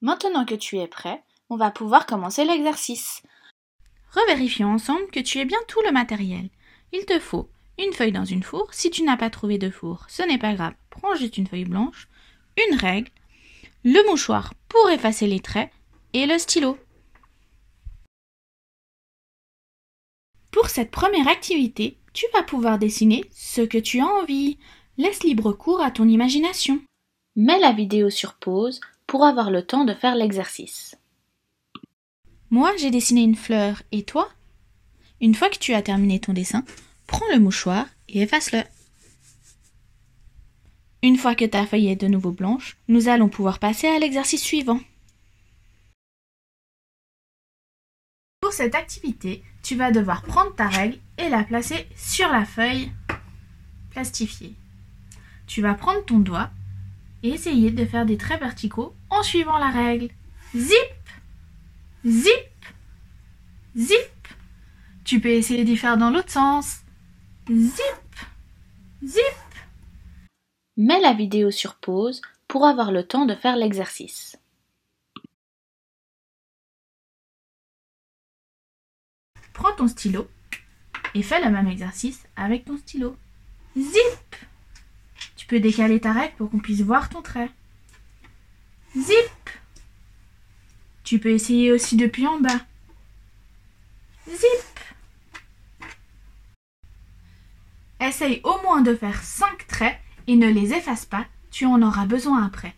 Maintenant que tu es prêt, on va pouvoir commencer l'exercice. Revérifions ensemble que tu aies bien tout le matériel. Il te faut une feuille dans une four. Si tu n'as pas trouvé de four, ce n'est pas grave. Prends juste une feuille blanche, une règle, le mouchoir pour effacer les traits et le stylo. Pour cette première activité, tu vas pouvoir dessiner ce que tu as envie. Laisse libre cours à ton imagination. Mets la vidéo sur pause pour avoir le temps de faire l'exercice. Moi, j'ai dessiné une fleur et toi? Une fois que tu as terminé ton dessin, prends le mouchoir et efface-le. Une fois que ta feuille est de nouveau blanche, nous allons pouvoir passer à l'exercice suivant. Pour cette activité, tu vas devoir prendre ta règle et la placer sur la feuille plastifiée. Tu vas prendre ton doigt et essayer de faire des traits verticaux en suivant la règle. Zip, zip, zip. Tu peux essayer d'y faire dans l'autre sens. Zip, zip. Mets la vidéo sur pause pour avoir le temps de faire l'exercice. Prends ton stylo et fais le même exercice avec ton stylo. Zip peux décaler ta règle pour qu'on puisse voir ton trait. Zip Tu peux essayer aussi depuis en bas. Zip Essaye au moins de faire 5 traits et ne les efface pas, tu en auras besoin après.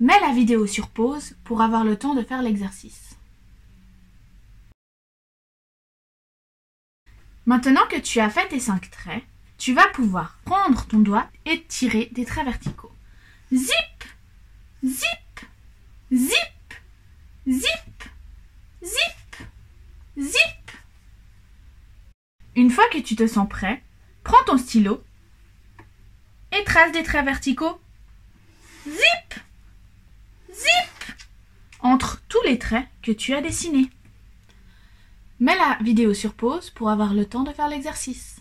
Mets la vidéo sur pause pour avoir le temps de faire l'exercice. Maintenant que tu as fait tes 5 traits, tu vas pouvoir prendre ton doigt et tirer des traits verticaux. Zip, zip, zip, zip, zip, zip. Une fois que tu te sens prêt, prends ton stylo et trace des traits verticaux. Zip Zip Entre tous les traits que tu as dessinés. Mets la vidéo sur pause pour avoir le temps de faire l'exercice.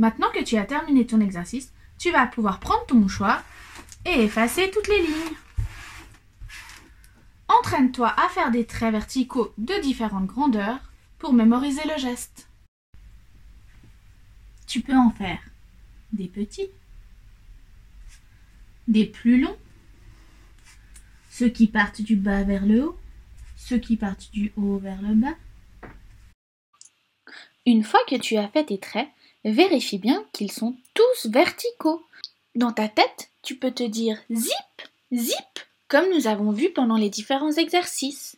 Maintenant que tu as terminé ton exercice, tu vas pouvoir prendre ton mouchoir et effacer toutes les lignes. Entraîne-toi à faire des traits verticaux de différentes grandeurs pour mémoriser le geste. Tu peux en faire des petits, des plus longs, ceux qui partent du bas vers le haut, ceux qui partent du haut vers le bas. Une fois que tu as fait tes traits, vérifie bien qu'ils sont tous verticaux. Dans ta tête, tu peux te dire zip, zip, comme nous avons vu pendant les différents exercices.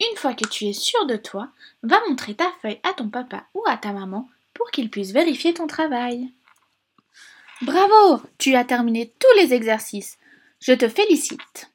Une fois que tu es sûr de toi, va montrer ta feuille à ton papa ou à ta maman pour qu'ils puissent vérifier ton travail. Bravo, tu as terminé tous les exercices. Je te félicite.